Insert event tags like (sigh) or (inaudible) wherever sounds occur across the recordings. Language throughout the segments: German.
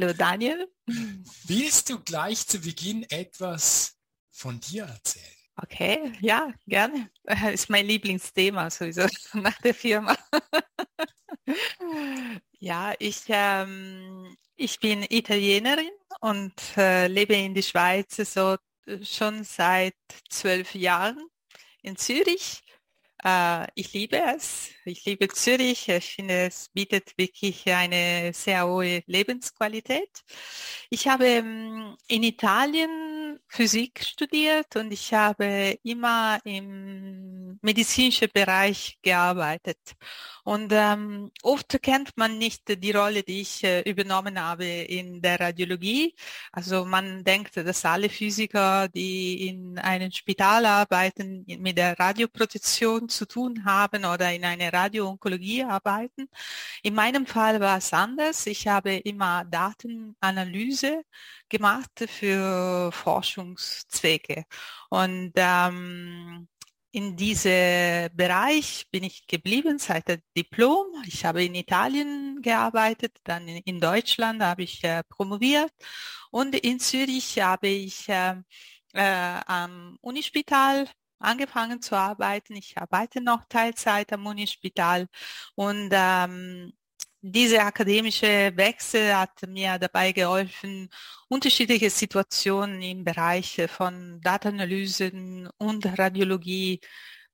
Hallo Daniel. Willst du gleich zu Beginn etwas von dir erzählen? Okay, ja, gerne. Ist mein Lieblingsthema sowieso (laughs) nach der Firma. (laughs) ja, ich, ähm, ich bin Italienerin und äh, lebe in der Schweiz so äh, schon seit zwölf Jahren in Zürich äh, ich liebe es. Ich liebe Zürich. Ich finde, es bietet wirklich eine sehr hohe Lebensqualität. Ich habe ähm, in Italien Physik studiert und ich habe immer im medizinischen Bereich gearbeitet. Und ähm, oft kennt man nicht die Rolle, die ich äh, übernommen habe in der Radiologie. Also man denkt, dass alle Physiker, die in einem Spital arbeiten, mit der Radioprotektion zu tun haben oder in einer Radioonkologie arbeiten. In meinem Fall war es anders. Ich habe immer Datenanalyse gemacht für Forschungszwecke. Und ähm, in diesem Bereich bin ich geblieben seit dem Diplom. Ich habe in Italien gearbeitet, dann in, Deutschland habe ich äh, promoviert und in Zürich habe ich äh, äh, am Unispital angefangen zu arbeiten. Ich arbeite noch Teilzeit am Unispital und ähm, diese akademische Wechsel hat mir dabei geholfen, unterschiedliche Situationen im Bereich von Datenanalysen und Radiologie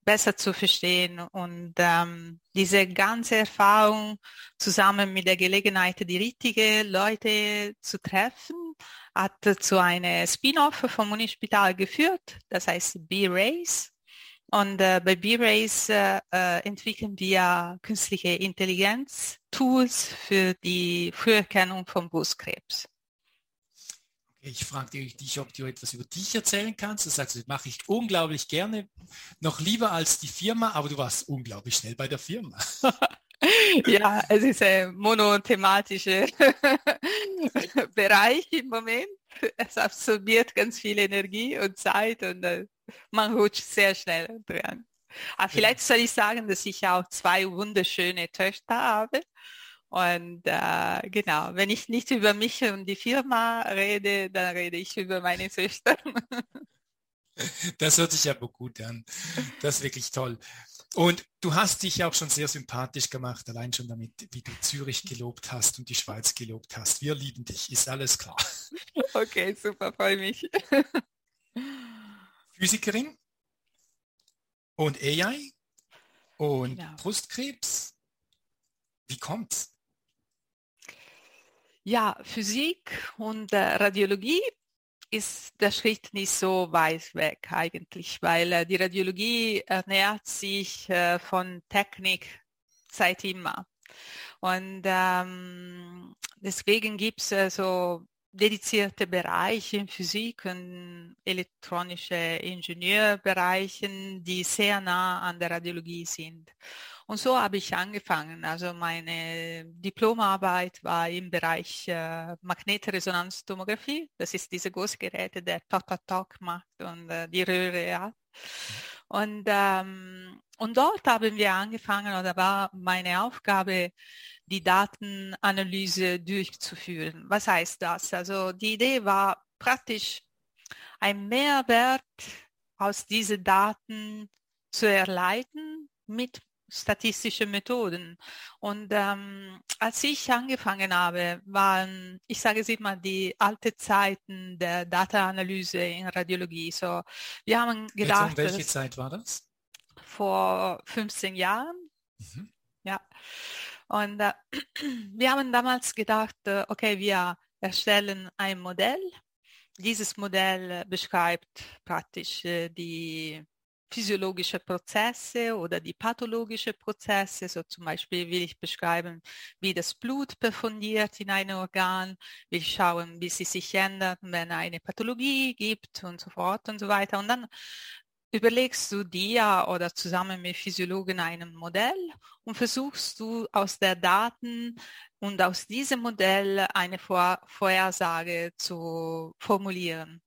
besser zu verstehen und ähm, diese ganze Erfahrung zusammen mit der Gelegenheit, die richtigen Leute zu treffen, hat zu einem Spin-off vom Unispital geführt, das heißt B-Race. Und äh, bei B-Race äh, äh, entwickeln wir künstliche Intelligenz, Tools für die Früherkennung von Brustkrebs. Ich frage dich, ob du etwas über dich erzählen kannst. Du sagst, das mache ich unglaublich gerne, noch lieber als die Firma, aber du warst unglaublich schnell bei der Firma. (laughs) ja, es ist ein monothematischer (laughs) Bereich im Moment. Es absorbiert ganz viel Energie und Zeit und uh, man rutscht sehr schnell dran. Aber vielleicht soll ich sagen, dass ich auch zwei wunderschöne Töchter habe. Und äh, genau, wenn ich nicht über mich und die Firma rede, dann rede ich über meine Töchter. (laughs) Das hört sich aber gut an. Das ist wirklich toll. Und du hast dich auch schon sehr sympathisch gemacht, allein schon damit, wie du Zürich gelobt hast und die Schweiz gelobt hast. Wir lieben dich, ist alles klar. (laughs) Okay, super, freue mich. Physikerin und AI und genau. Brustkrebs. Wie kommt's? Ja, Physik und äh, Radiologie ist der Schritt nicht so weit weg eigentlich, weil äh, die Radiologie ernährt sich äh, von Technik seit immer. Und ähm, deswegen gibt es äh, so dedizierte Bereiche in Physik und elektronische Ingenieurbereichen, die sehr nah an der Radiologie sind. Und so habe ich angefangen. Also meine Diplomarbeit war im Bereich äh, Magnetresonanztomographie. Das ist diese große Geräte, der Tok-Tok macht und äh, die Röhre ja. Und, ähm, und dort haben wir angefangen, oder war meine Aufgabe, die Datenanalyse durchzuführen. Was heißt das? Also die Idee war praktisch ein Mehrwert aus diesen Daten zu erleiten mit statistische Methoden. Und ähm, als ich angefangen habe, waren, ich sage es immer, die alte Zeiten der Data-Analyse in Radiologie. So, wir haben gedacht. Jetzt, welche Zeit war das? Vor 15 Jahren. Mhm. Ja. Und äh, (clears throat) wir haben damals gedacht, äh, okay, wir erstellen ein Modell. Dieses Modell beschreibt praktisch äh, die physiologische Prozesse oder die pathologischen Prozesse. So zum Beispiel will ich beschreiben, wie das Blut perfundiert in einem Organ, will ich schauen, wie sie sich ändert, wenn eine Pathologie gibt und so fort und so weiter. Und dann überlegst du dir oder zusammen mit Physiologen ein Modell und versuchst du aus der Daten und aus diesem Modell eine Vorhersage zu formulieren.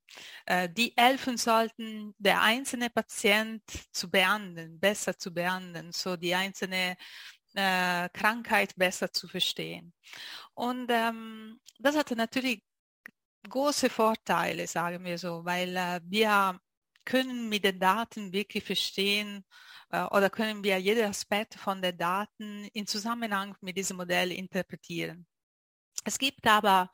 Äh, die helfen sollten, der einzelne Patient zu behandeln, besser zu behandeln, so die einzelne äh, Krankheit besser zu verstehen. Und ähm, das hatte natürlich große Vorteile, sagen wir so, weil äh, wir können mit den Daten wirklich verstehen äh, oder können wir jeden Aspekt von den Daten in Zusammenhang mit diesem Modell interpretieren. Es gibt aber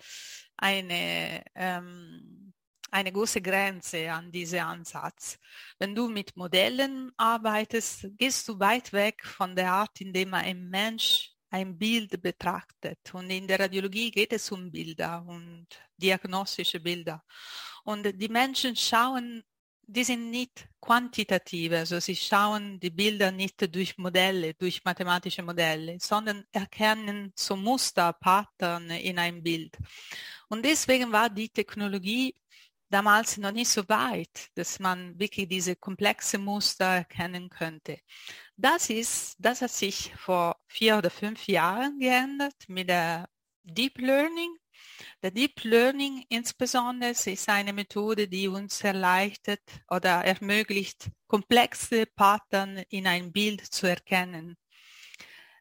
eine, ähm, eine große Grenze an diesem Ansatz. Wenn du mit Modellen arbeitest, gehst du weit weg von der Art, in dem ein Mensch ein Bild betrachtet. Und in der Radiologie geht es um Bilder und diagnostische Bilder. Und die Menschen schauen, die sind nicht quantitativ, also sie schauen die Bilder nicht durch Modelle, durch mathematische Modelle, sondern erkennen so Muster, Pattern in einem Bild. Und deswegen war die Technologie damals noch nicht so weit, dass man wirklich diese komplexe Muster erkennen könnte. Das ist, das hat sich vor vier oder fünf Jahren geändert mit der Deep Learning. Der Deep Learning insbesondere ist eine Methode, die uns erleichtert oder ermöglicht, komplexe Pattern in ein Bild zu erkennen.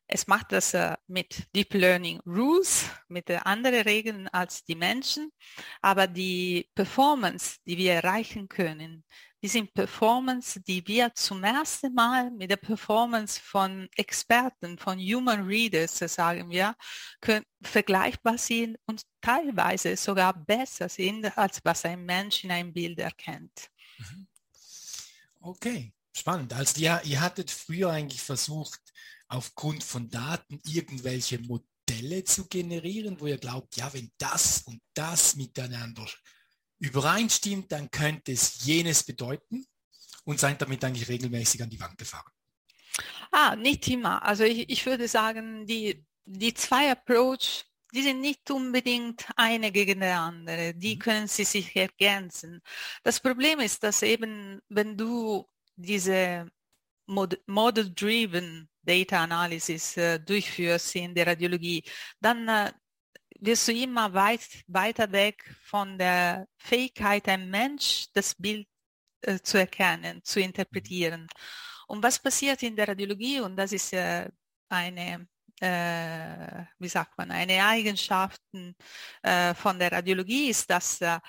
Es macht das äh, mit Deep Learning Rules, mit anderen Regeln als die Menschen, aber die Performance, die wir erreichen können, sind Performance, die wir zum ersten Mal mit der Performance von Experten, von Human Readers, sagen wir, können, vergleichbar sind und teilweise sogar besser sind, als was ein Mensch in einem Bild erkennt. Mhm. Okay, spannend. Also ihr, ihr hattet früher eigentlich versucht, aufgrund von Daten irgendwelche Modelle zu generieren, wo ihr glaubt, ja, wenn das und das miteinander übereinstimmt, dann könnte es jenes bedeuten und seid damit eigentlich regelmäßig an die Wand gefahren? Ah, nicht immer. Also ich, ich würde sagen, die, die zwei Approach, die sind nicht unbedingt eine gegen die andere. Die mhm. können sie sich ergänzen. Das Problem ist, dass eben, wenn du diese Model-Driven Data Analysis äh, durchführst in der Radiologie, dann äh, wirst du immer weit, weiter weg von der Fähigkeit, ein Mensch das Bild äh, zu erkennen, zu interpretieren. Und was passiert in der Radiologie, und das ist äh, eine äh, wie sagt man, eine Eigenschaften äh, von der Radiologie ist, dass äh,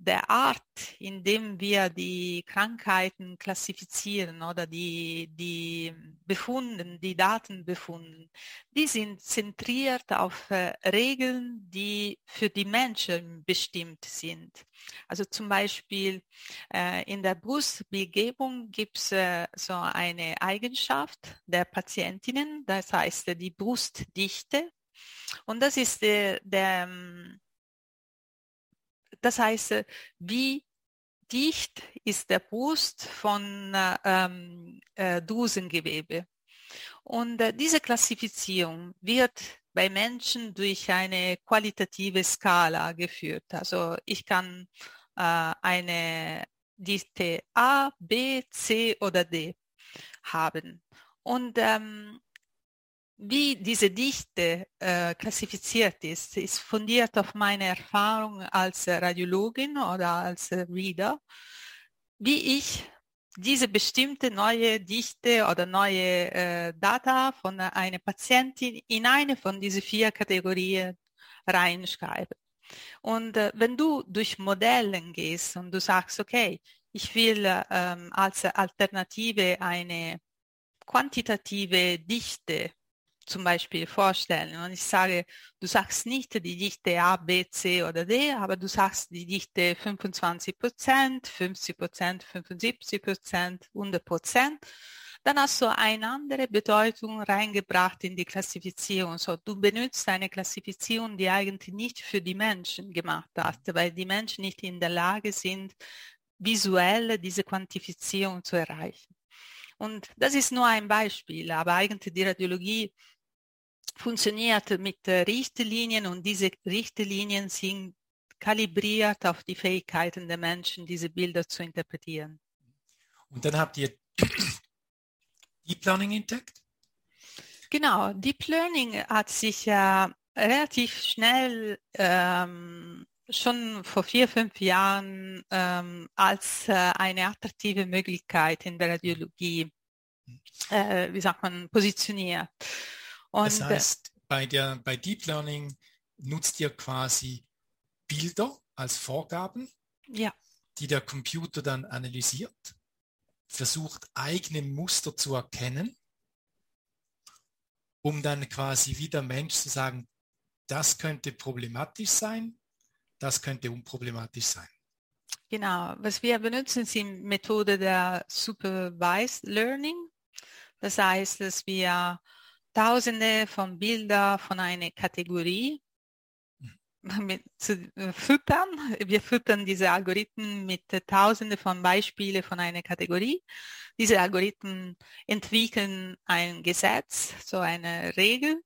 der Art, in dem wir die Krankheiten klassifizieren oder die, die Befunden, die Daten befunden, die sind zentriert auf äh, Regeln, die für die Menschen bestimmt sind. Also zum Beispiel äh, in der Brustbegebung gibt es äh, so eine Eigenschaft der Patientinnen, das heißt die Brustdichte. Und das ist der, der das heißt, wie dicht ist der Brust von ähm, äh, Drusengewebe. Und äh, diese Klassifizierung wird bei Menschen durch eine qualitative Skala geführt. Also ich kann äh, eine Dichte A, B, C oder D haben. Und ähm, wie diese Dichte äh, klassifiziert ist, ist fundiert auf meine Erfahrung als Radiologin oder als Reader, wie ich diese bestimmte neue Dichte oder neue äh, Data von einer Patientin in eine von diesen vier Kategorien reinschreibe. Und äh, wenn du durch Modellen gehst und du sagst, okay, ich will ähm, als Alternative eine quantitative Dichte zum Beispiel vorstellen und ich sage, du sagst nicht die Dichte A, B, C oder D, aber du sagst die Dichte 25 Prozent, 50 Prozent, 75 Prozent, 100 Prozent, dann hast du eine andere Bedeutung reingebracht in die Klassifizierung. So, du benutzt eine Klassifizierung, die eigentlich nicht für die Menschen gemacht hast, weil die Menschen nicht in der Lage sind, visuell diese Quantifizierung zu erreichen. Und das ist nur ein Beispiel, aber eigentlich die Radiologie funktioniert mit Richtlinien und diese Richtlinien sind kalibriert auf die Fähigkeiten der Menschen, diese Bilder zu interpretieren. Und dann habt ihr (clears throat) Deep Learning entdeckt? Genau, Deep Learning hat sich äh, relativ schnell ähm, schon vor vier, fünf Jahren ähm, als äh, eine attraktive Möglichkeit in der Radiologie, hm. äh, wie sagt man, positioniert. Und das heißt, bei, der, bei Deep Learning nutzt ihr quasi Bilder als Vorgaben, ja. die der Computer dann analysiert, versucht eigene Muster zu erkennen, um dann quasi wie der Mensch zu sagen, das könnte problematisch sein, das könnte unproblematisch sein. Genau, was wir benutzen, ist die Methode der Supervised Learning. Das heißt, dass wir Tausende von Bildern von einer Kategorie mit, zu äh, füttern. Wir füttern diese Algorithmen mit Tausende von Beispielen von einer Kategorie. Diese Algorithmen entwickeln ein Gesetz, so eine Regel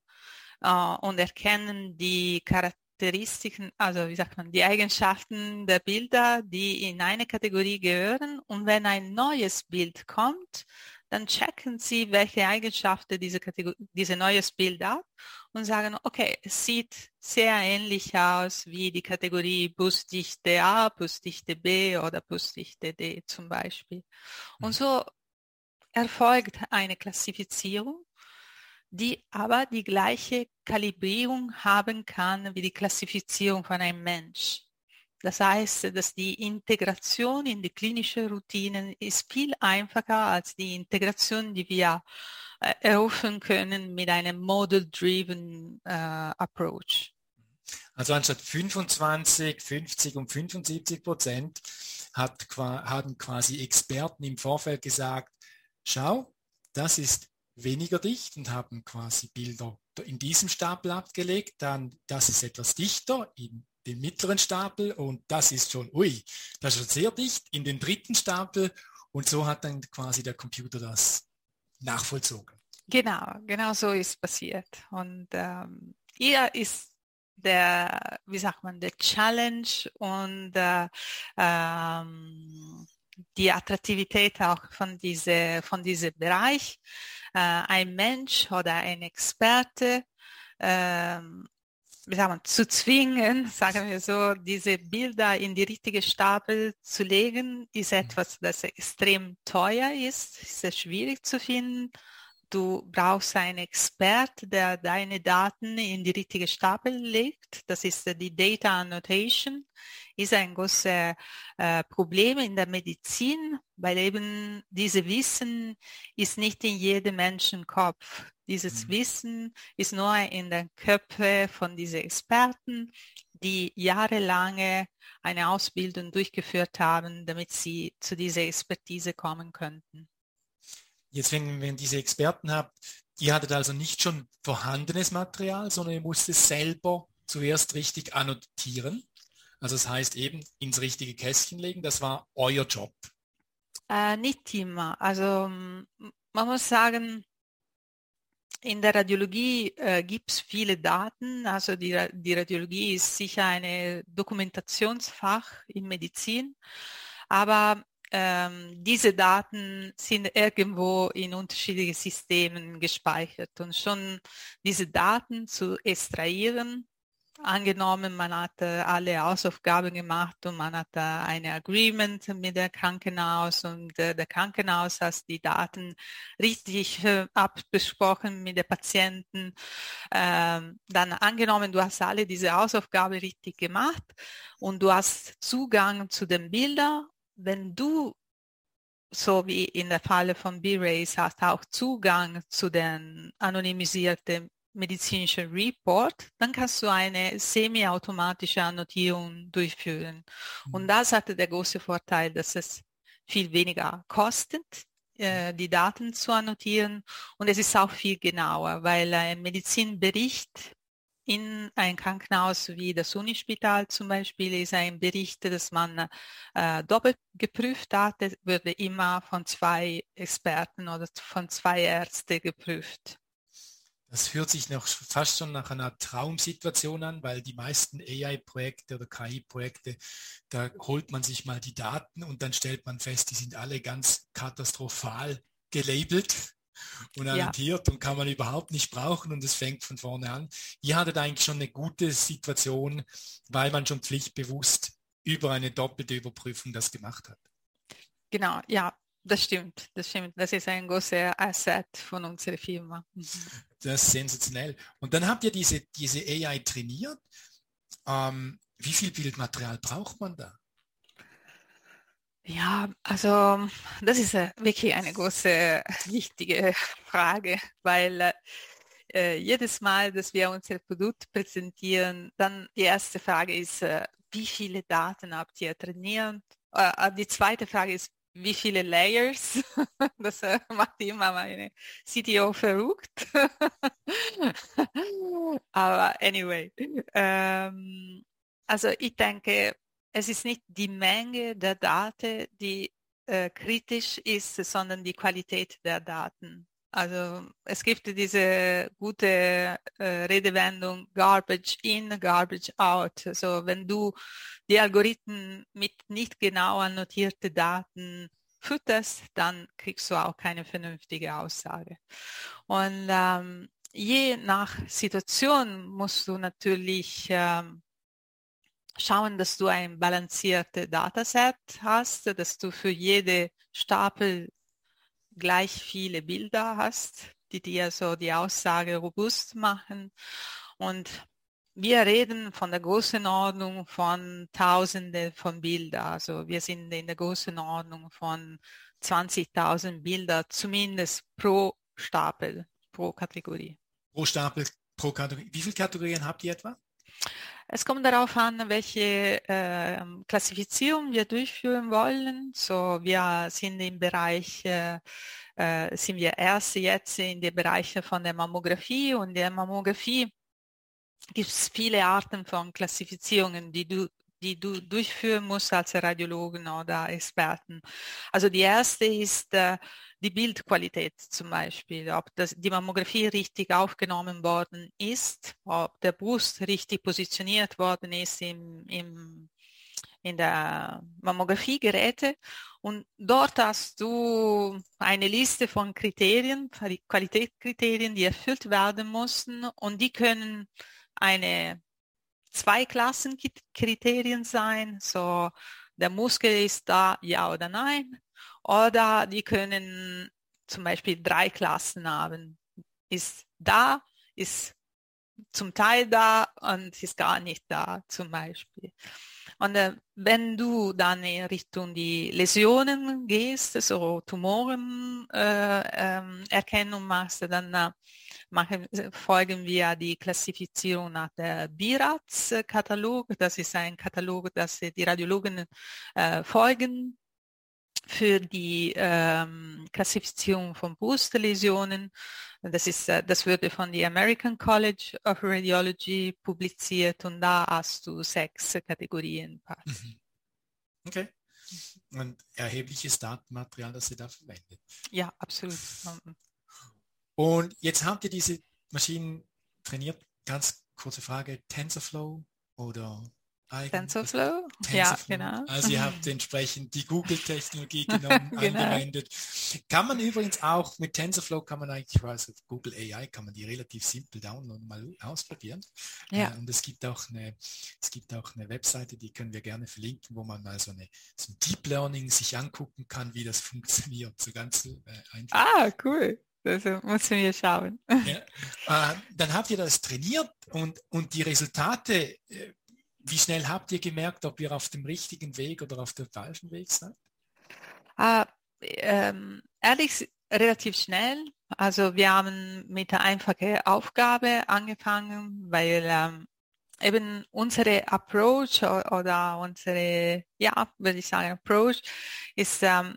äh, und erkennen die Charakteristiken, also wie sagt man, die Eigenschaften der Bilder, die in eine Kategorie gehören. Und wenn ein neues Bild kommt, dann checken Sie, welche Eigenschaften diese, Kategorie, diese neues Bild hat und sagen, okay, es sieht sehr ähnlich aus wie die Kategorie Busdichte A, Busdichte B oder Busdichte D zum Beispiel. Und mhm. so erfolgt eine Klassifizierung, die aber die gleiche Kalibrierung haben kann wie die Klassifizierung von einem Mensch. Das heißt, dass die Integration in die klinische Routinen ist viel einfacher als die Integration, die wir äh, erhoffen können mit einem Model-Driven äh, Approach. Also anstatt 25, 50 und 75 Prozent hat, haben quasi Experten im Vorfeld gesagt, schau, das ist weniger dicht und haben quasi Bilder in diesem Stapel abgelegt, dann das ist etwas dichter in den mittleren Stapel und das ist schon, ui, das ist schon sehr dicht in den dritten Stapel und so hat dann quasi der Computer das nachvollzogen. Genau, genau so ist passiert. Und ähm, hier ist der, wie sagt man, der Challenge und äh, ähm, die Attraktivität auch von diese, von diesem Bereich. Äh, ein Mensch oder ein Experte ähm, sagen wir, zu zwingen, (laughs) sagen wir so, diese Bilder in die richtige Stapel zu legen, ist mhm. etwas, das extrem teuer ist, ist sehr schwierig zu finden. Du brauchst einen Expert, der deine Daten in die richtige Stapel legt. Das ist die Data Annotation. Ist ein großes äh, Problem in der Medizin, weil eben diese Wissen ist nicht in jedem Menschenkopf. Dieses mhm. Wissen ist nur in den Köpfen von diesen Experten, die jahrelange eine Ausbildung durchgeführt haben, damit sie zu dieser Expertise kommen könnten. Jetzt, wenn, wenn diese Experten habt, ihr hattet also nicht schon vorhandenes Material, sondern ihr musstet selber zuerst richtig annotieren. Also das heißt eben ins richtige Kästchen legen, das war euer Job. Äh, nicht immer. Also man muss sagen, in der Radiologie äh, gibt es viele Daten. Also die, die Radiologie ist sicher ein Dokumentationsfach in Medizin. Aber ähm, diese Daten sind irgendwo in unterschiedlichen Systemen gespeichert. Und schon diese Daten zu extrahieren, angenommen, man hat alle Hausaufgaben gemacht und man hat ein Agreement mit der Krankenhaus und äh, der Krankenhaus hat die Daten richtig äh, abgesprochen mit den Patienten. Ähm, dann angenommen, du hast alle diese Hausaufgaben richtig gemacht und du hast Zugang zu den Bildern. Wenn du so wie in der Falle von B-Rays hast auch Zugang zu den anonymisierten medizinischen Report, dann kannst du eine semi-automatische Annotierung durchführen. Und mhm. das hatte der große Vorteil, dass es viel weniger kostet, äh, die Daten zu annotieren. Und es ist auch viel genauer, weil ein Medizinbericht in ein Krankenhaus wie das Unispital zum Beispiel ist ein Bericht, dass man äh, doppelt geprüft hat, würde immer von zwei Experten oder von zwei Ärzten geprüft. Das hört sich noch fast schon nach einer Traumsituation an, weil die meisten AI-Projekte oder KI-Projekte, da holt man sich mal die Daten und dann stellt man fest, die sind alle ganz katastrophal gelabelt und annotiert ja. und kann man überhaupt nicht brauchen und es fängt von vorne an. Ihr hattet eigentlich schon eine gute Situation, weil man schon pflichtbewusst über eine doppelte Überprüfung das gemacht hat. Genau, ja. das stimmt, das stimmt. Das ist ein großer Asset von unserer Firma. Mhm. Das ist sensationell. Und dann habt ihr diese, diese AI trainiert. Ähm, wie viel Bildmaterial braucht man da? Ja, also das ist äh, wirklich eine große, wichtige Frage, weil äh, jedes Mal, dass wir unser Produkt präsentieren, dann die erste Frage ist, äh, wie viele Daten habt ihr trainiert? Äh, die zweite Frage ist, wie viele Layers. (laughs) Das äh, macht immer meine CTO verrückt. (laughs) Aber anyway, ähm, also ich denke, es ist nicht die Menge der Daten, die äh, kritisch ist, sondern die Qualität der Daten. Also es gibt diese gute äh, Redewendung Garbage in, Garbage out. Also wenn du die Algorithmen mit nicht genau annotierten Daten fütterst, dann kriegst du auch keine vernünftige Aussage. Und ähm, je nach Situation musst du natürlich ähm, schauen, dass du ein balanciertes Dataset hast, dass du für jede Stapel gleich viele Bilder hast, die dir so die Aussage robust machen. Und wir reden von der Größenordnung von Tausende von Bildern. Also wir sind in der Größenordnung von 20.000 Bilder, zumindest pro Stapel, pro Kategorie. Pro Stapel, pro Kategorie. Wie viele Kategorien habt ihr etwa? Es kommt darauf an, welche äh, Klassifizierung wir durchführen wollen. So, wir sind im Bereich, äh, äh, sind wir erst jetzt in den Bereichen von der Mammographie und der Mammographie gibt es viele Arten von Klassifizierungen, die du die du durchführen musst als Radiologen oder Experten. Also die erste ist äh, die Bildqualität zum Beispiel, ob das, die Mammographie richtig aufgenommen worden ist, ob der Brust richtig positioniert worden ist im, im, in der Mammografiegeräte. Und dort hast du eine Liste von Kriterien, Qualitätskriterien, die erfüllt werden mussten und die können eine zwei Klassenkriterien sein, so der Muskel ist da, ja oder nein, oder die können zum Beispiel drei Klassen haben. Ist da, ist zum Teil da und ist gar nicht da zum Beispiel. Und äh, wenn du dann in Richtung die Läsionen gehst, so Tumorenerkennung äh, ähm, machst, dann äh, machen, folgen wir die Klassifizierung nach der BIRATS-Katalog. Das ist ein Katalog, das die Radiologen äh, folgen für die ähm, Klassifizierung von Brustläsionen. Das, ist, äh, das wurde von der American College of Radiology publiziert und da hast du sechs Kategorien. Mhm. Okay. Und erhebliches Datenmaterial, das ihr da verwendet. Ja, absolut. Mhm. Und jetzt habt ihr diese Maschinen trainiert. Ganz kurze Frage, TensorFlow oder TensorFlow? Ja, genau. Also ihr habt (laughs) entsprechend die Google-Technologie genommen, (laughs) genau. angewendet. Kann man übrigens auch mit TensorFlow kann man eigentlich, ich weiß, Google AI kann man die relativ simpel downloaden, mal ausprobieren. Ja. Äh, und es gibt auch eine, es gibt auch eine Webseite, die können wir gerne verlinken, wo man mal so eine so ein Deep Learning sich angucken kann, wie das (laughs) funktioniert. So ganz äh, einfach. Ah, cool. Das müssen wir schauen. Ja. Äh, dann habt ihr das trainiert und, und die Resultate äh, wie schnell habt ihr gemerkt, ob ihr auf dem richtigen Weg oder auf dem falschen Weg seid? Uh, ähm, ehrlich, relativ schnell. Also wir haben mit der einfachen Aufgabe angefangen, weil ähm, eben unsere Approach oder unsere, ja, würde ich sagen, Approach ist ähm,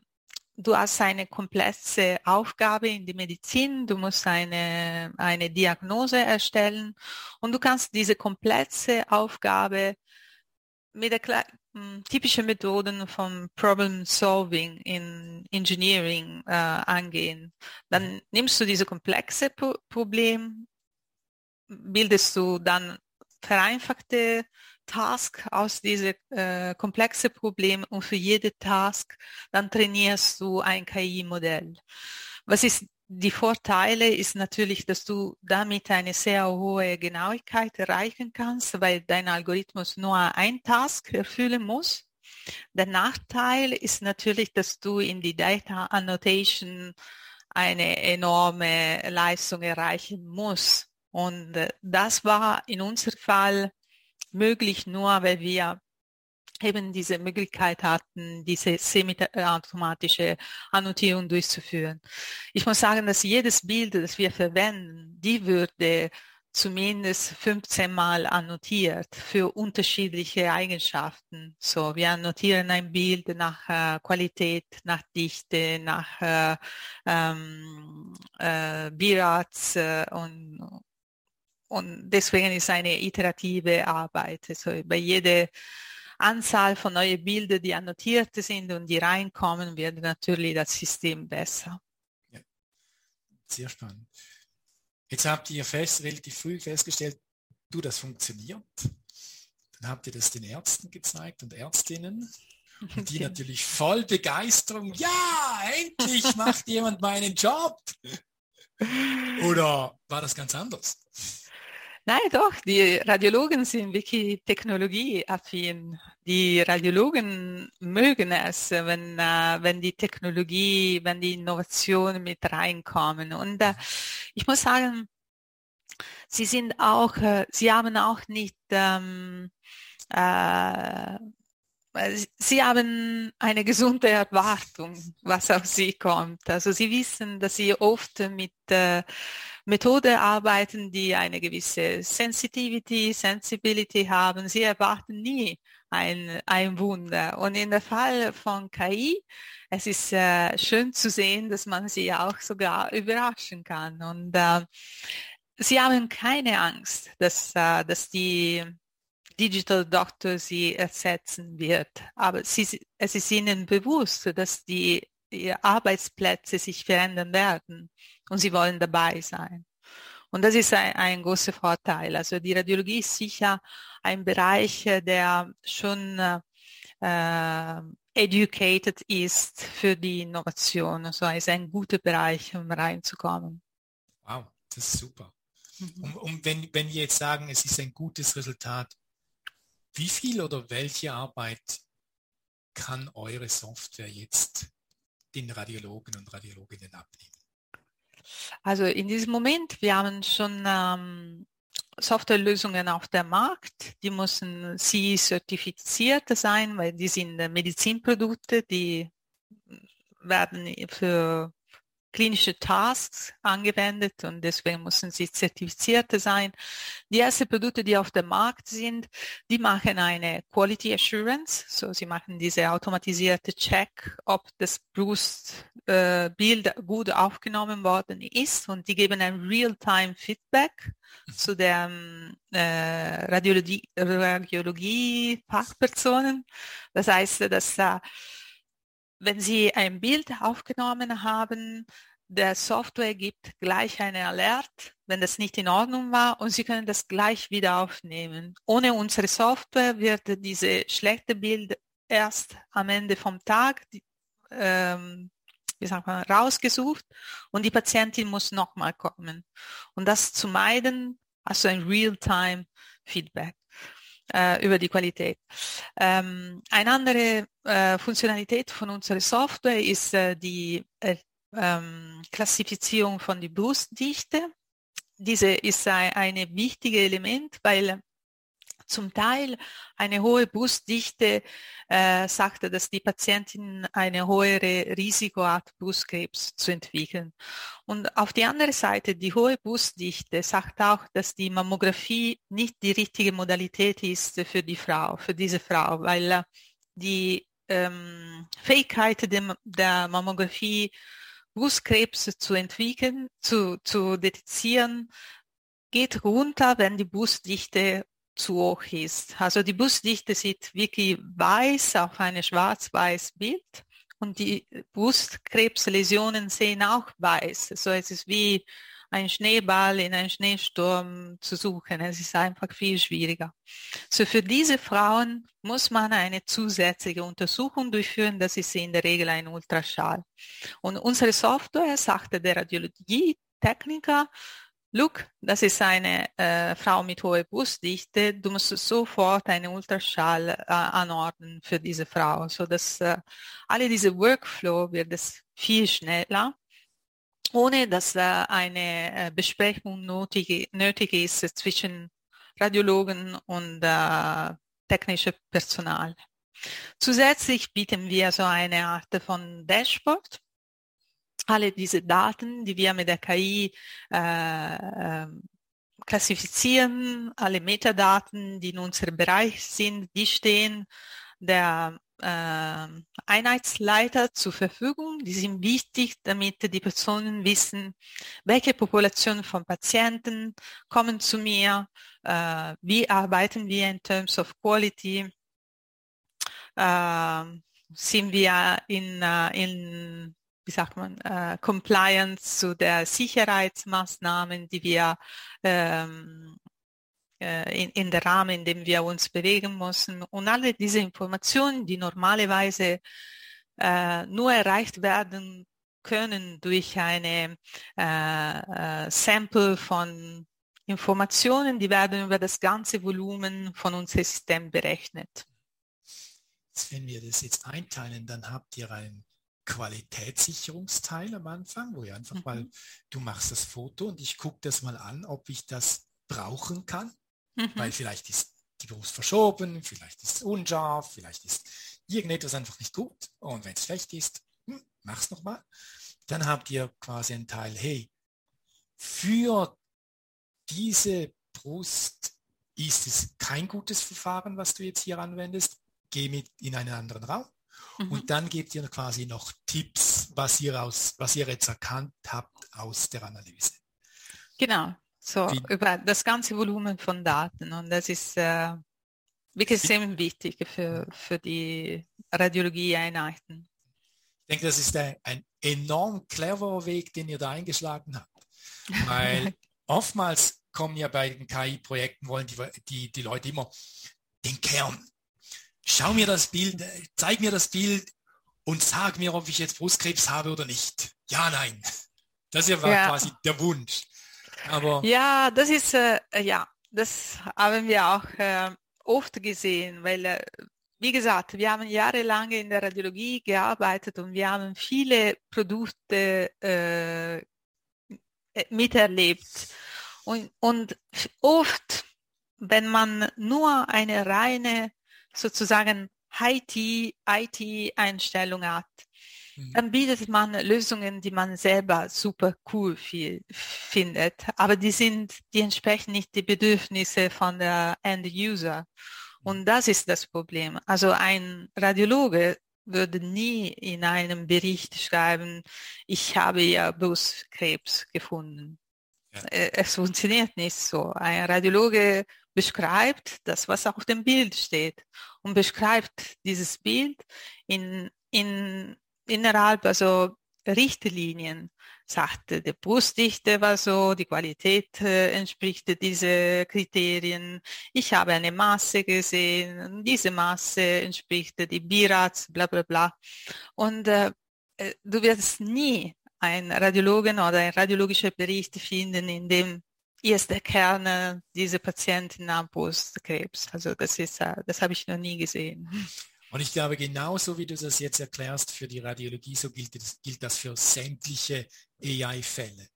du hast eine komplexe Aufgabe in der Medizin, du musst eine, eine Diagnose erstellen und du kannst diese komplexe Aufgabe mit der hm, typischen Methoden von Problem Solving in Engineering äh, angehen. Dann nimmst du diese komplexe Pro Problem, bildest du dann vereinfachte Task aus diesem äh, komplexe Problem und für jede Task dann trainierst du ein KI-Modell. Was ist die Vorteile ist natürlich, dass du damit eine sehr hohe Genauigkeit erreichen kannst, weil dein Algorithmus nur ein Task erfüllen muss. Der Nachteil ist natürlich, dass du in die Data Annotation eine enorme Leistung erreichen musst. Und äh, das war in unserem Fall möglich nur, weil wir eben diese Möglichkeit hatten, diese semi-automatische Annotierung durchzuführen. Ich muss sagen, dass jedes Bild, das wir verwenden, die würde zumindest 15 Mal annotiert für unterschiedliche Eigenschaften. So, wir annotieren ein Bild nach äh, Qualität, nach Dichte, nach äh, ähm, äh, Birats äh, und, und deswegen ist eine iterative Arbeit. Also bei jeder Anzahl von neuen Bildern, die annotiert sind und die reinkommen, wird natürlich das System besser. Ja. Sehr spannend. Jetzt habt ihr fest, relativ früh festgestellt, du, das funktioniert. Dann habt ihr das den Ärzten gezeigt und Ärztinnen. Und die (laughs) natürlich voll Begeisterung. Ja, endlich macht jemand meinen Job. Oder war das ganz anders? Nein, doch, die Radiologen sind wirklich technologieaffin. Die Radiologen mögen es, wenn, äh, wenn die Technologie, wenn die Innovationen mit reinkommen. Und äh, ich muss sagen, sie sind auch, äh, sie haben auch nicht, ähm, äh, Sie haben eine gesunde Erwartung, was auf Sie kommt. Also Sie wissen, dass Sie oft mit äh, Methode arbeiten, die eine gewisse Sensitivity, Sensibility haben. Sie erwarten nie ein, ein Wunder. Und in der Fall von KI, es ist äh, schön zu sehen, dass man sie auch sogar überraschen kann. Und äh, sie haben keine Angst, dass, äh, dass die Digital Doctor sie ersetzen wird. Aber sie, es ist ihnen bewusst, dass die, die Arbeitsplätze sich verändern werden und sie wollen dabei sein. Und das ist ein, ein großer Vorteil. Also die Radiologie ist sicher ein Bereich, der schon äh, educated ist für die Innovation. Also es ist ein guter Bereich, um reinzukommen. Wow, das ist super. Mhm. Und, und wenn, wenn wir jetzt sagen, es ist ein gutes Resultat, wie viel oder welche Arbeit kann eure Software jetzt den Radiologen und Radiologinnen abnehmen? Also in diesem Moment, wir haben schon ähm, Softwarelösungen auf dem Markt, die müssen sie zertifiziert sein, weil die sind Medizinprodukte, die werden für klinische Tasks angewendet und deswegen müssen sie zertifizierte sein. Die ersten Produkte, die auf dem Markt sind, die machen eine Quality Assurance, so sie machen diese automatisierte Check, ob das Brustbild äh, gut aufgenommen worden ist und die geben ein Real-Time Feedback zu den äh, Radiologie, Radiologie-Fachpersonen. Das heißt, dass äh, wenn Sie ein Bild aufgenommen haben, der Software gibt gleich eine Alert, wenn das nicht in Ordnung war und Sie können das gleich wieder aufnehmen. Ohne unsere Software wird diese schlechte Bild erst am Ende vom Tag ähm, wie sagt man, rausgesucht und die Patientin muss nochmal kommen. Und das zu meiden, also ein Real-Time-Feedback äh, über die Qualität. Ähm, eine andere äh, Funktionalität von unserer Software ist äh, die äh, ähm, Klassifizierung von der Brustdichte. Diese ist ein, ein wichtiges Element, weil zum Teil eine hohe Brustdichte äh, sagte, dass die Patientin eine höhere Risiko hat, Brustkrebs zu entwickeln. Und auf die andere Seite, die hohe Brustdichte sagt auch, dass die Mammographie nicht die richtige Modalität ist für die Frau, für diese Frau, weil äh, die ähm, Fähigkeit der, der Mammographie Brustkrebs zu entwickeln, zu, zu detektieren, geht runter, wenn die Brustdichte zu hoch ist. Also die Brustdichte sieht wirklich weiß auf einem schwarz-weiß Bild und die Brustkrebsläsionen sehen auch weiß. So es ist wie ein Schneeball in einem Schneesturm zu suchen. Es ist einfach viel schwieriger. So für diese Frauen muss man eine zusätzliche Untersuchung durchführen. Das ist in der Regel ein Ultraschall. Und unsere Software sagte der Radiologie-Techniker, look, das ist eine äh, Frau mit hoher Brustdichte, du musst sofort einen Ultraschall äh, anordnen für diese Frau, so dass äh, alle diese Workflow wird es viel schneller, ohne dass äh, eine Besprechung nötig, nötig ist zwischen Radiologen und äh, technischem Personal. Zusätzlich bieten wir so eine Art von Dashboard, alle diese Daten, die wir mit der KI äh, äh, klassifizieren, alle Metadaten, die in unserem Bereich sind, die stehen der äh, Einheitsleiter zur Verfügung. Die sind wichtig, damit die Personen wissen, welche Population von Patienten kommen zu mir, äh, wie arbeiten wir in terms of quality, äh, sind wir in, äh, in wie sagt man, äh, Compliance zu der Sicherheitsmaßnahmen, die wir ähm, äh, in, in der Rahmen, in dem wir uns bewegen müssen. Und alle diese Informationen, die normalerweise äh, nur erreicht werden können durch eine äh, äh, Sample von Informationen, die werden über das ganze Volumen von unserem System berechnet. Wenn wir das jetzt einteilen, dann habt ihr ein Qualitätssicherungsteil am Anfang, wo ihr einfach mhm. mal, du machst das Foto und ich gucke das mal an, ob ich das brauchen kann, mhm. weil vielleicht ist die Brust verschoben, vielleicht ist es unscharf, vielleicht ist irgendetwas einfach nicht gut und wenn es schlecht ist, hm, mach's nochmal. Dann habt ihr quasi einen Teil, hey, für diese Brust ist es kein gutes Verfahren, was du jetzt hier anwendest, geh mit in einen anderen Raum Mhm. Und dann gebt ihr quasi noch Tipps, was ihr, aus, was ihr jetzt erkannt habt aus der Analyse. Genau, so Wie, über das ganze Volumen von Daten. Und das ist äh, wirklich sehr wichtig für, für die Radiologie-Einheiten. Ich denke, das ist ein, ein enorm cleverer Weg, den ihr da eingeschlagen habt. Weil (laughs) oftmals kommen ja bei den KI-Projekten, wollen die, die, die Leute immer den Kern, schau mir das Bild, zeig mir das Bild und sag mir, ob ich jetzt Brustkrebs habe oder nicht. Ja, nein. Das war ja. quasi der Wunsch. Aber ja, das ist äh, ja, das haben wir auch äh, oft gesehen, weil äh, wie gesagt, wir haben jahrelang in der Radiologie gearbeitet und wir haben viele Produkte äh, miterlebt. Und, und oft, wenn man nur eine reine sozusagen IT-Einstellung hat, mhm. dann bietet man Lösungen, die man selber super cool viel, findet, aber die sind, die entsprechen nicht die Bedürfnisse von der End-User. Und das ist das Problem. Also ein Radiologe würde nie in einem Bericht schreiben, ich habe ja Brustkrebs gefunden. Ja. Äh, es funktioniert nicht so. Ein Radiologe beschreibt das, was auf dem Bild steht und beschreibt dieses Bild in, in, innerhalb also Richtlinien. Sagte, die Brustdichte war so, die Qualität äh, entspricht diese Kriterien. Ich habe eine Masse gesehen, diese Masse entspricht die BIRATS, bla bla bla. Und äh, äh, du wirst nie ein Radiologen oder ein radiologischer Bericht finden, in dem ist der Kern dieser Patienten am Brustkrebs. Also das ist, äh, das habe ich noch nie gesehen. Und ich glaube, genauso wie du das jetzt erklärst für die Radiologie, so gilt das, gilt das für sämtliche AI-Fälle.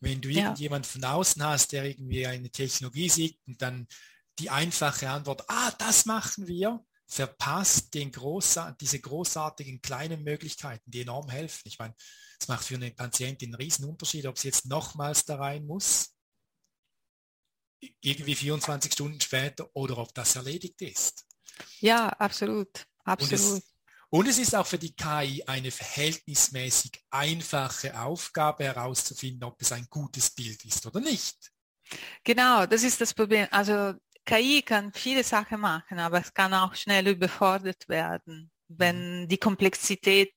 Wenn du ja. irgendjemand von außen hast, der irgendwie eine Technologie sieht und dann die einfache Antwort, ah, das machen wir, verpasst den großart diese großartigen kleinen Möglichkeiten, die enorm helfen. Ich meine, es macht für eine Patientin einen riesen Unterschied, ob sie jetzt nochmals da rein muss irgendwie 24 Stunden später oder ob das erledigt ist. Ja, absolut. absolut. Und es, und es ist auch für die KI eine verhältnismäßig einfache Aufgabe herauszufinden, ob es ein gutes Bild ist oder nicht. Genau, das ist das Problem. Also KI kann viele Sachen machen, aber es kann auch schnell überfordert werden, wenn mhm. die Komplexität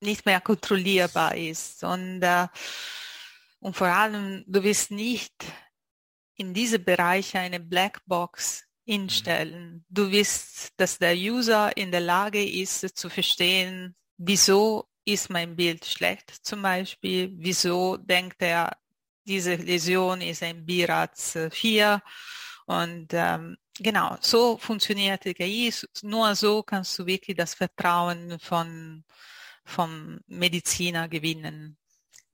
nicht mehr kontrollierbar ist. Und, äh, und vor allem, du wirst nicht in diese Bereiche eine Blackbox instellen. Du wirst, dass der User in der Lage ist zu verstehen, wieso ist mein Bild schlecht zum Beispiel, wieso denkt er, diese Läsion ist ein BIRATS 4 und ähm, genau, so funktioniert die KI. Nur so kannst du wirklich das Vertrauen von, vom Mediziner gewinnen.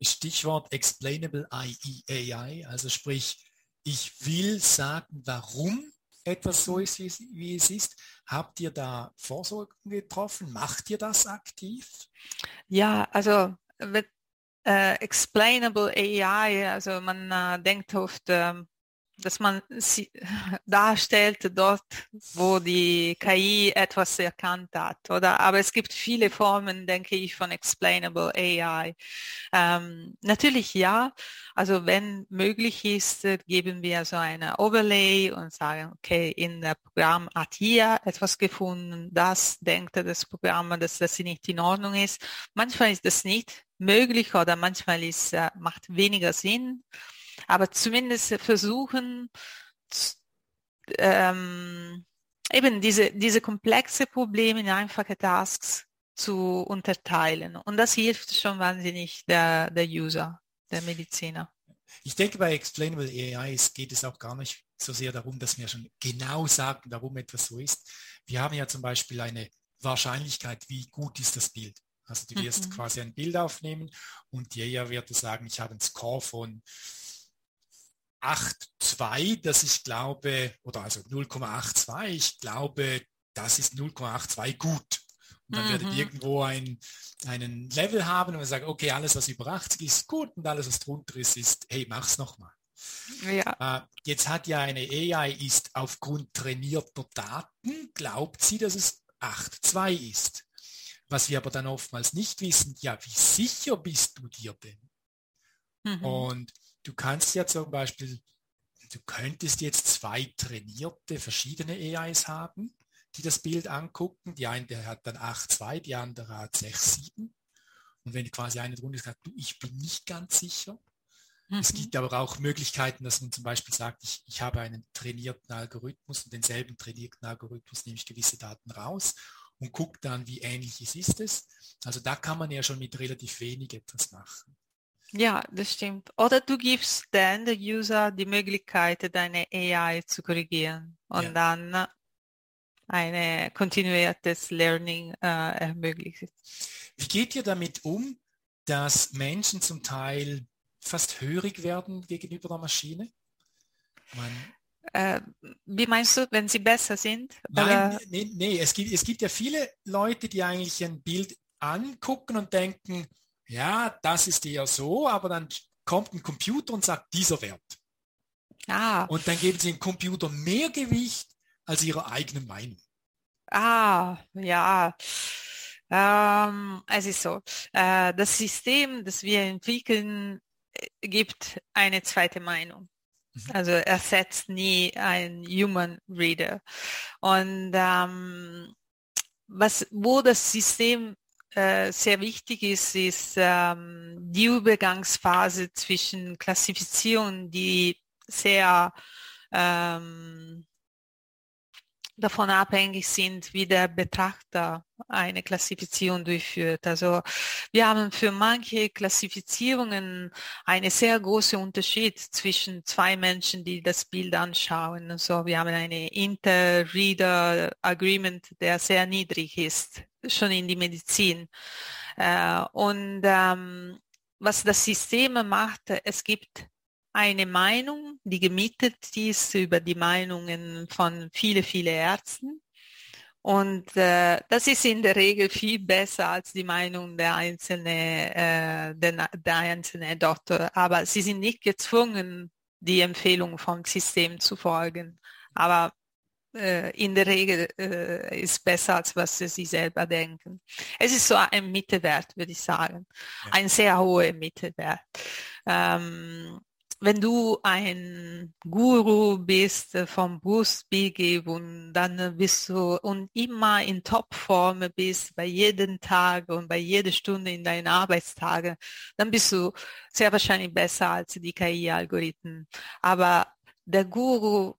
Stichwort Explainable AI, also sprich, ich will sagen, warum etwas so ist, wie es ist. Habt ihr da Vorsorgen getroffen? Macht ihr das aktiv? Ja, also mit äh, Explainable AI, also man äh, denkt oft, ähm, dass man sie (laughs) darstellt dort, wo die KI etwas erkannt hat, oder? Aber es gibt viele Formen, denke ich, von explainable AI. Ähm, natürlich ja. Also wenn möglich ist, geben wir so eine Overlay und sagen, okay, in der Programm hat hier etwas gefunden, das denkt das Programm, dass das nicht in Ordnung ist. Manchmal ist das nicht möglich oder manchmal ist, äh, macht weniger Sinn aber zumindest versuchen, ähm, eben diese, diese komplexe Probleme in einfache Tasks zu unterteilen. Und das hilft schon wahnsinnig der, der User, der Mediziner. Ich denke, bei Explainable AI geht es auch gar nicht so sehr darum, dass wir schon genau sagen, warum etwas so ist. Wir haben ja zum Beispiel eine Wahrscheinlichkeit, wie gut ist das Bild. Also du wirst mhm. quasi ein Bild aufnehmen und die AI wird sagen, ich habe einen Score von 8,2, dass ich glaube, oder also 0,82, ich glaube, das ist 0,82 gut. Und dann mhm. werdet irgendwo ein, einen Level haben und man sagt, okay, alles, was über 80 ist, gut und alles, was drunter ist, ist, hey, mach's nochmal. Ja. Äh, jetzt hat ja eine AI ist aufgrund trainierter Daten, glaubt sie, dass es 8,2 ist. Was wir aber dann oftmals nicht wissen, ja, wie sicher bist du dir denn? Mhm. Und du kannst ja zum Beispiel, du könntest jetzt zwei trainierte verschiedene AIs haben, die das Bild angucken. Die eine der hat dann 8,2, die andere hat 6,7. Und wenn quasi eine drunter sagt, du, ich bin nicht ganz sicher. Mhm. Es gibt aber auch Möglichkeiten, dass man zum Beispiel sagt, ich, ich habe einen trainierten Algorithmus und denselben trainierten Algorithmus nehme ich gewisse Daten raus und gucke dann, wie ähnlich ist es. Also da kann man ja schon mit relativ wenig etwas machen. Ja, das stimmt. Oder du gibst dann der User die Möglichkeit, deine AI zu korrigieren und ja. dann ein kontinuiertes Learning äh, ermöglicht. Wie geht ihr damit um, dass Menschen zum Teil fast hörig werden gegenüber der Maschine? Man äh, wie meinst du, wenn sie besser sind? Nein, nee, nee, es gibt, es gibt ja viele Leute, die eigentlich ein Bild angucken und denken, ja, das ist eher so, aber dann kommt ein Computer und sagt dieser Wert. Ah. Und dann geben sie dem Computer mehr Gewicht als ihrer eigenen Meinung. Ah, ja. Ähm, es ist so. Äh, das System, das wir entwickeln, äh, gibt eine zweite Meinung. Mhm. Also ersetzt nie ein Human Reader. Und ähm, was, wo das System äh, sehr wichtig ist, ist ähm, die Übergangsphase zwischen Klassifizierung, die sehr ähm, davon abhängig sind, wie der Betrachter eine Klassifizierung durchführt. Also wir haben für manche Klassifizierungen eine sehr große Unterschied zwischen zwei Menschen, die das Bild anschauen. Also wir haben eine Inter-Reader Agreement, der sehr niedrig ist, schon in die Medizin. Äh, und ähm, was das System macht, es gibt eine Meinung, die gemietet ist über die Meinungen von viele, viele Ärzten. Und äh, das ist in der Regel viel besser als die Meinung der einzelnen, äh, der, der einzelne Doktor. Aber sie sind nicht gezwungen, die Empfehlung vom System zu folgen. Aber äh, in der Regel äh, ist besser, als was sie selber denken. Es ist so ein Mittelwert, würde ich sagen. Ja. Ein sehr hoher Mittelwert. Ähm, wenn du ein Guru bist vom Brustbegeben, dann bist du und immer in Topform bist bei jedem Tag und bei jeder Stunde in deinen Arbeitstagen, dann bist du sehr wahrscheinlich besser als die KI-Algorithmen. Aber der Guru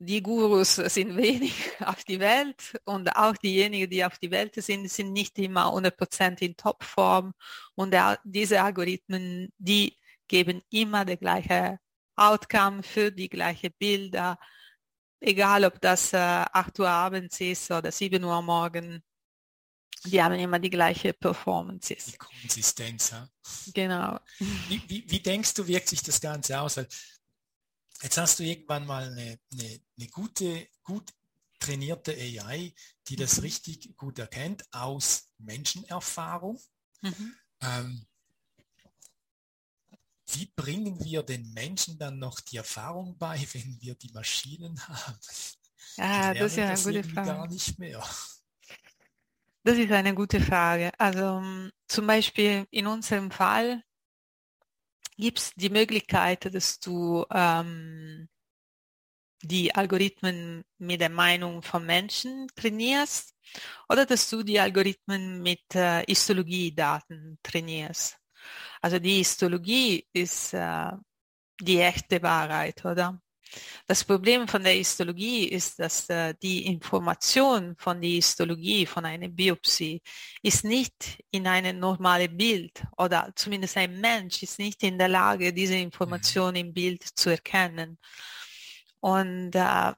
die Gurus sind wenig (laughs) auf die Welt und auch diejenigen, die auf die Welt sind, sind nicht immer 100% in Topform und der, diese Algorithmen, die geben immer die gleiche Outcome für die gleiche Bilder, egal ob das äh, 8 Uhr abends ist oder 7 Uhr morgen. Die haben immer die gleiche Performances. Die Konsistenz, ja. Genau. Wie, wie, wie denkst du, wirkt sich das Ganze aus? Jetzt hast du irgendwann mal eine, eine, eine gute, gut trainierte AI, die das mhm. richtig gut erkennt aus Menschenerfahrung. Mhm. Ähm, wie bringen wir den Menschen dann noch die Erfahrung bei, (laughs) wenn wir die Maschinen haben? Ja, das ist ja eine gute Frage. Gar nicht mehr. Das ist eine gute Frage. Also zum Beispiel in unserem Fall gibt es die Möglichkeit, dass du ähm, die Algorithmen mit der Meinung von Menschen trainierst oder dass du die Algorithmen mit äh, Histologiedaten trainierst. Also die Histologie ist äh, die echte Wahrheit, oder? Das Problem von der Histologie ist, dass äh, die Information von der Histologie, von einer Biopsie, ist nicht in einem normalen Bild oder zumindest ein Mensch ist nicht in der Lage, diese Information im Bild zu erkennen. Und äh,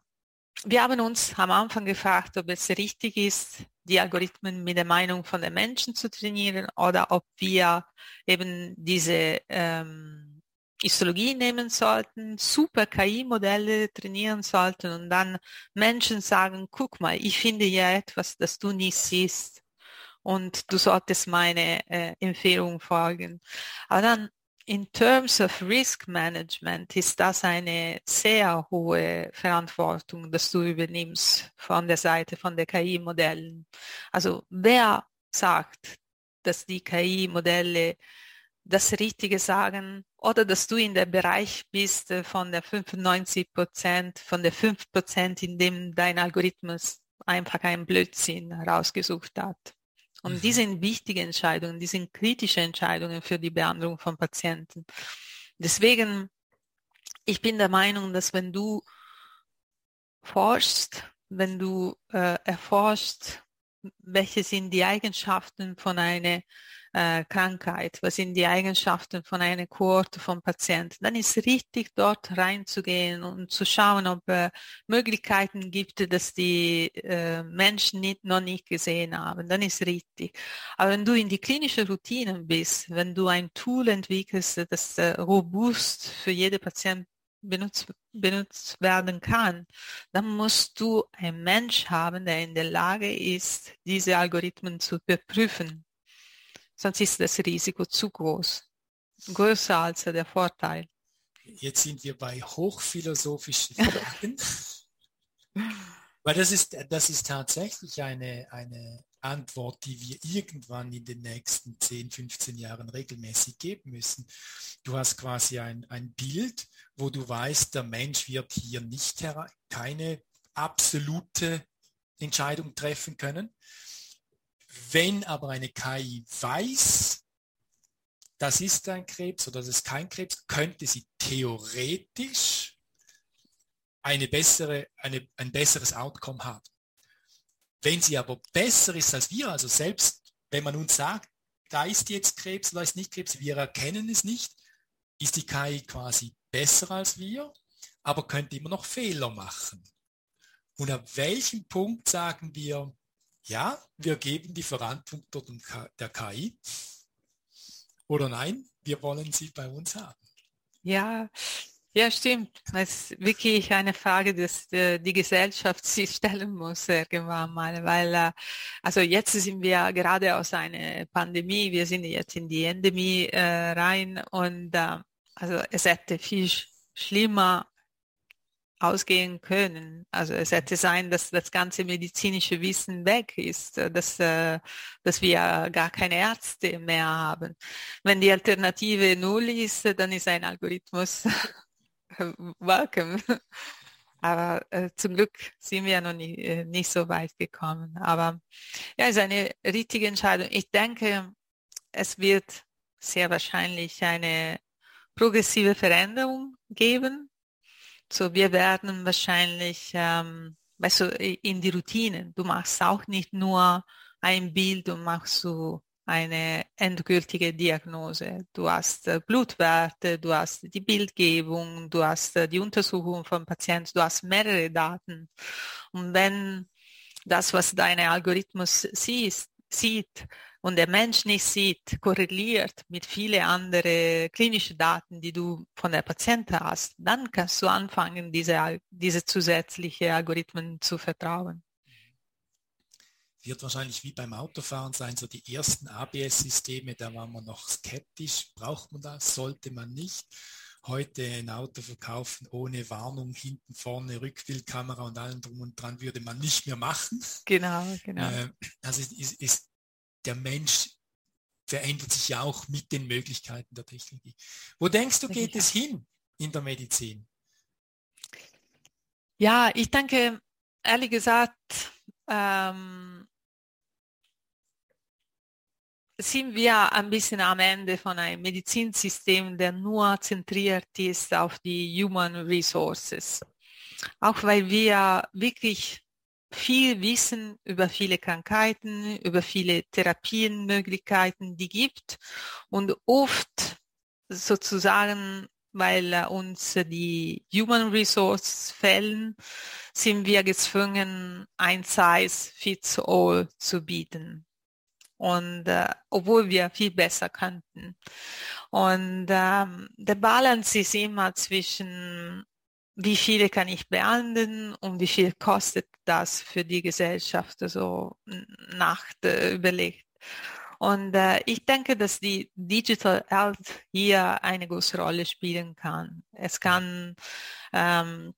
wir haben uns am Anfang gefragt, ob es richtig ist, die Algorithmen mit der Meinung von den Menschen zu trainieren oder ob wir eben diese ähm, Histologie nehmen sollten, super KI-Modelle trainieren sollten und dann Menschen sagen, guck mal, ich finde ja etwas, das du nicht siehst und du solltest meine äh, Empfehlung folgen. Aber dann in terms of risk management ist das eine sehr hohe Verantwortung, dass du übernimmst von der Seite von der KI-Modellen. Also wer sagt, dass die KI-Modelle das Richtige sagen oder dass du in der Bereich bist von der 95 Prozent, von der 5 Prozent, in dem dein Algorithmus einfach einen Blödsinn rausgesucht hat. Und mhm. die sind wichtige Entscheidungen, die sind kritische Entscheidungen für die Behandlung von Patienten. Deswegen, ich bin der Meinung, dass wenn du forschst, wenn du äh, erforschst, welche sind die Eigenschaften von einer äh, Krankheit, was sind die Eigenschaften von einer Kohorte von Patienten, dann ist richtig dort reinzugehen und zu schauen, ob äh, Möglichkeiten gibt, dass die äh, Menschen nicht, noch nicht gesehen haben, dann ist richtig. Aber wenn du in die klinische Routinen bist, wenn du ein Tool entwickelst, das äh, robust für jede Patient benutzt, benutzt werden kann, dann musst du einen Mensch haben, der in der Lage ist, diese Algorithmen zu überprüfen sonst ist das Risiko zu groß, größer als der Vorteil. Jetzt sind wir bei hochphilosophischen Fragen. (laughs) Weil das ist, das ist tatsächlich eine, eine Antwort, die wir irgendwann in den nächsten 10, 15 Jahren regelmäßig geben müssen. Du hast quasi ein, ein Bild, wo du weißt, der Mensch wird hier nicht keine absolute Entscheidung treffen können. Wenn aber eine KI weiß, das ist ein Krebs oder das ist kein Krebs, könnte sie theoretisch eine bessere, eine, ein besseres Outcome haben. Wenn sie aber besser ist als wir, also selbst wenn man uns sagt, da ist jetzt Krebs, da ist nicht Krebs, wir erkennen es nicht, ist die KI quasi besser als wir, aber könnte immer noch Fehler machen. Und ab welchem Punkt sagen wir, ja, wir geben die Verantwortung der KI. Oder nein, wir wollen sie bei uns haben. Ja, ja, stimmt. Das ist wirklich eine Frage, die äh, die Gesellschaft sich (laughs) stellen muss irgendwann mal, weil äh, also jetzt sind wir gerade aus einer Pandemie, wir sind jetzt in die Endemie äh, rein und äh, also es hätte viel schlimmer ausgehen können. Also es hätte sein, dass das ganze medizinische Wissen weg ist, äh, dass, äh, dass wir gar keine Ärzte mehr haben. Wenn die Alternative null ist, dann ist ein Algorithmus (laughs) welcome. Aber äh, zum Glück sind wir noch nie, äh, nicht so weit gekommen. Aber ja, es ist eine richtige Entscheidung. Ich denke, es wird sehr wahrscheinlich eine progressive Veränderung geben so, wir werden wahrscheinlich, ähm, weißt du, in die Routinen. Du machst auch nicht nur ein Bild und machst so eine endgültige Diagnose. Du hast äh, Blutwerte, du hast die Bildgebung, du hast äh, die Untersuchung vom Patienten, du hast mehrere Daten. Und wenn das, was dein Algorithmus siehst, sieht und der Mensch nicht sieht, korreliert mit vielen anderen klinischen Daten, die du von der Patienten hast, dann kannst du anfangen, diese, diese zusätzliche Algorithmen zu vertrauen wird wahrscheinlich wie beim Autofahren sein, so die ersten ABS-Systeme, da war man noch skeptisch, braucht man das, sollte man nicht. Heute ein Auto verkaufen ohne Warnung, hinten, vorne, Rückbildkamera und allem drum und dran würde man nicht mehr machen. Genau, genau. Äh, also ist, ist, der Mensch verändert sich ja auch mit den Möglichkeiten der Technologie. Wo denkst du, geht es hin in der Medizin? Ja, ich denke, ehrlich gesagt, ähm, sind wir ein bisschen am Ende von einem Medizinsystem, der nur zentriert ist auf die Human Resources. Auch weil wir wirklich viel wissen über viele Krankheiten, über viele Therapienmöglichkeiten, die gibt und oft sozusagen, weil uns die Human Resources fällen, sind wir gezwungen, ein Size fits all zu bieten und äh, obwohl wir viel besser kannten. Und ähm, der Balance ist immer zwischen wie viele kann ich behandeln und wie viel kostet das für die Gesellschaft, also Nacht äh, überlegt. Und äh, ich denke, dass die Digital Health hier eine große Rolle spielen kann. Es kann ähm,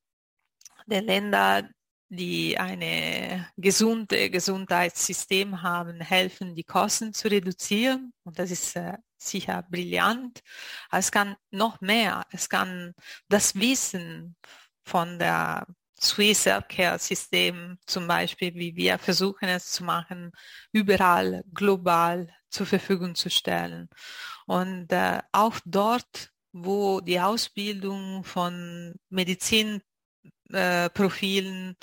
den Länder die eine gesunde Gesundheitssystem haben, helfen, die Kosten zu reduzieren. Und das ist äh, sicher brillant. Aber es kann noch mehr. Es kann das Wissen von der Swiss Healthcare System zum Beispiel, wie wir versuchen es zu machen, überall global zur Verfügung zu stellen. Und äh, auch dort, wo die Ausbildung von Medizinprofilen äh,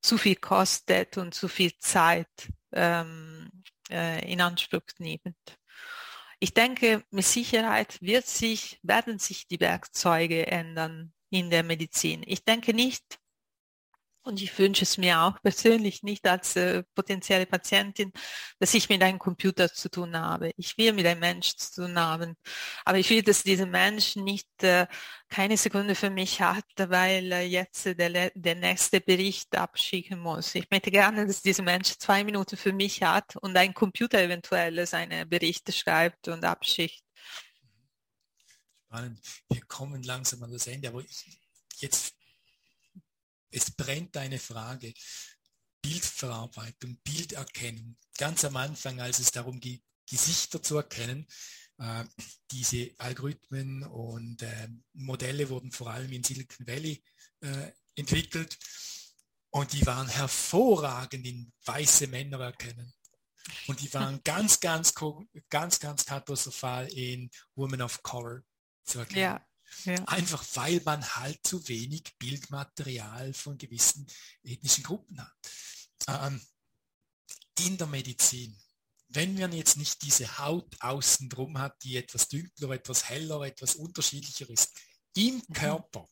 zu viel kostet und zu viel Zeit ähm, äh, in Anspruch nimmt. Ich denke, mit Sicherheit wird sich, werden sich die Werkzeuge ändern in der Medizin. Ich denke nicht, und ich wünsche es mir auch persönlich nicht als äh, potenzielle Patientin, dass ich mit einem Computer zu tun habe. Ich will mit einem Mensch zu tun haben. Aber ich will, dass dieser Mensch nicht äh, keine Sekunde für mich hat, weil äh, jetzt der, der nächste Bericht abschicken muss. Ich möchte gerne, dass dieser Mensch zwei Minuten für mich hat und ein Computer eventuell seine Berichte schreibt und abschickt. Spannend. Wir kommen langsam an das Ende, aber ich, jetzt es brennt eine Frage. Bildverarbeitung, Bilderkennung. Ganz am Anfang, als es darum ging, Gesichter zu erkennen, äh, diese Algorithmen und äh, Modelle wurden vor allem in Silicon Valley äh, entwickelt und die waren hervorragend in weiße Männer erkennen. Und die waren ganz, ganz, ganz, ganz katastrophal in Women of Color zu erkennen. Ja. Ja. Einfach weil man halt zu wenig Bildmaterial von gewissen ethnischen Gruppen hat. Ähm, in der Medizin, wenn man jetzt nicht diese Haut außen drum hat, die etwas dünkler, etwas heller, etwas unterschiedlicher ist, im mhm. Körper,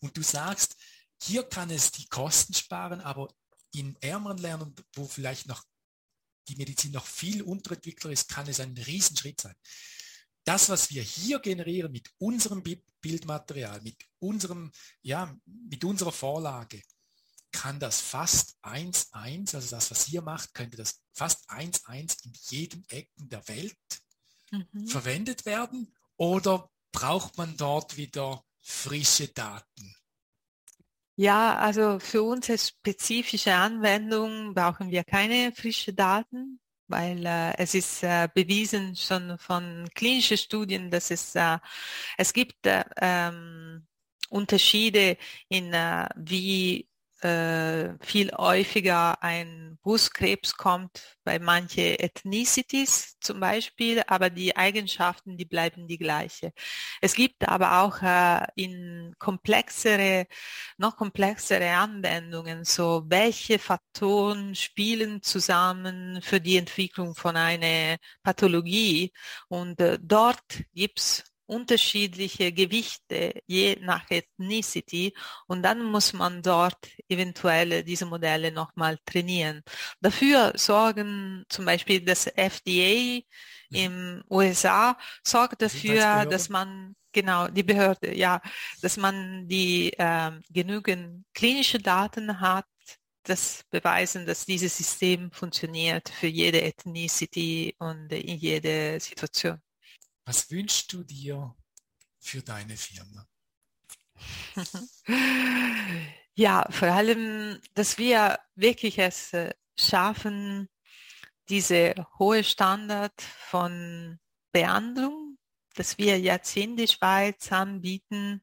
und du sagst, hier kann es die Kosten sparen, aber in ärmeren Ländern, wo vielleicht noch die Medizin noch viel unterentwickler ist, kann es ein Riesenschritt sein das, was wir hier generieren mit unserem Bildmaterial, mit unserem, ja, mit unserer Vorlage, kann das fast 1-1, also das, was ihr macht, könnte das fast 1-1 in jedem Ecken der Welt mhm. verwendet werden oder braucht man dort wieder frische Daten? Ja, also für unsere spezifische Anwendung brauchen wir keine frischen Daten weil äh, es ist äh, bewiesen schon von klinischen Studien, dass es, äh, es gibt äh, ähm, Unterschiede in äh, wie äh, viel häufiger ein Brustkrebs kommt bei manche Ethnicities zum Beispiel, aber die Eigenschaften, die bleiben die gleiche. Es gibt aber auch äh, in komplexere, noch komplexere Anwendungen, so welche Faktoren spielen zusammen für die Entwicklung von einer Pathologie und äh, dort gibt's unterschiedliche Gewichte je nach Ethnicity und dann muss man dort eventuell diese Modelle nochmal trainieren. Dafür sorgen zum Beispiel das FDA mhm. im USA sorgt dafür, dass man genau die Behörde ja, dass man die äh, genügend klinische Daten hat, das beweisen, dass dieses System funktioniert für jede Ethnicity und in jede Situation. Was wünschst du dir für deine Firma? (laughs) Ja, vor allem, dass wir wirklich es äh, schaffen, diese hohe Standard von Behandlung, dass wir jetzt in die Schweiz anbieten,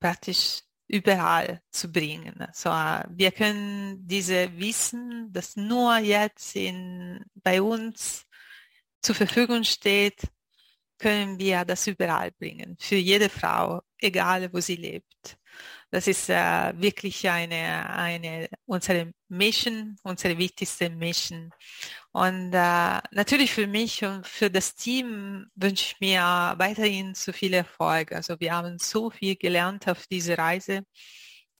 praktisch überall zu bringen. Also wir können diese Wissen, das nur jetzt in, bei uns zur Verfügung steht, können wir das überall bringen, für jede Frau, egal wo sie lebt. Das ist äh, wirklich eine, eine unsere Mission, unsere wichtigste Mission. Und äh, natürlich für mich und für das Team wünsche ich mir weiterhin so viel Erfolg. Also wir haben so viel gelernt auf diese Reise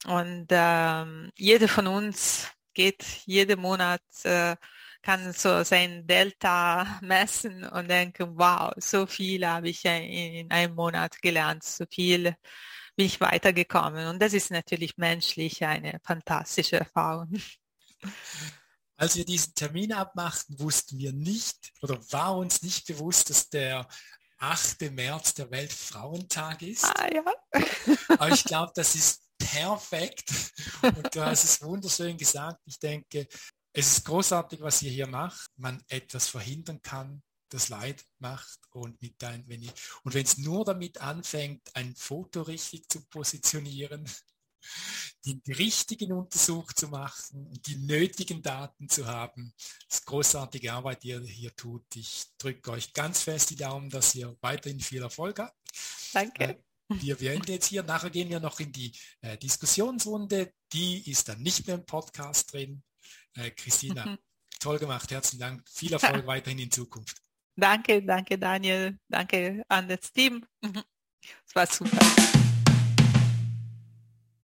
und ähm, jeder von uns geht jeden Monat äh, kann so sein Delta messen und denken, wow, so viel habe ich in einem Monat gelernt, so viel bin ich weitergekommen. Und das ist natürlich menschlich eine fantastische Erfahrung. Als wir diesen Termin abmachten, wussten wir nicht oder war uns nicht bewusst, dass der 8. März der Weltfrauentag ist. Ah, ja. Aber ich glaube, das ist perfekt. Und du hast es wunderschön gesagt. Ich denke, es ist großartig, was ihr hier macht. Man etwas verhindern kann, das Leid macht und mit ein, wenn ich, und wenn es nur damit anfängt, ein Foto richtig zu positionieren, (laughs) den richtigen Untersuch zu machen und die nötigen Daten zu haben. Das ist großartige Arbeit, die ihr hier tut. Ich drücke euch ganz fest die Daumen, dass ihr weiterhin viel Erfolg habt. Danke. Äh, wir beenden jetzt hier. Nachher gehen wir noch in die äh, Diskussionsrunde. Die ist dann nicht mehr im Podcast drin. Äh, Christina, (laughs) toll gemacht. Herzlichen Dank. Viel Erfolg weiterhin in Zukunft. Danke, danke Daniel. Danke an das Team. (laughs) Es war super.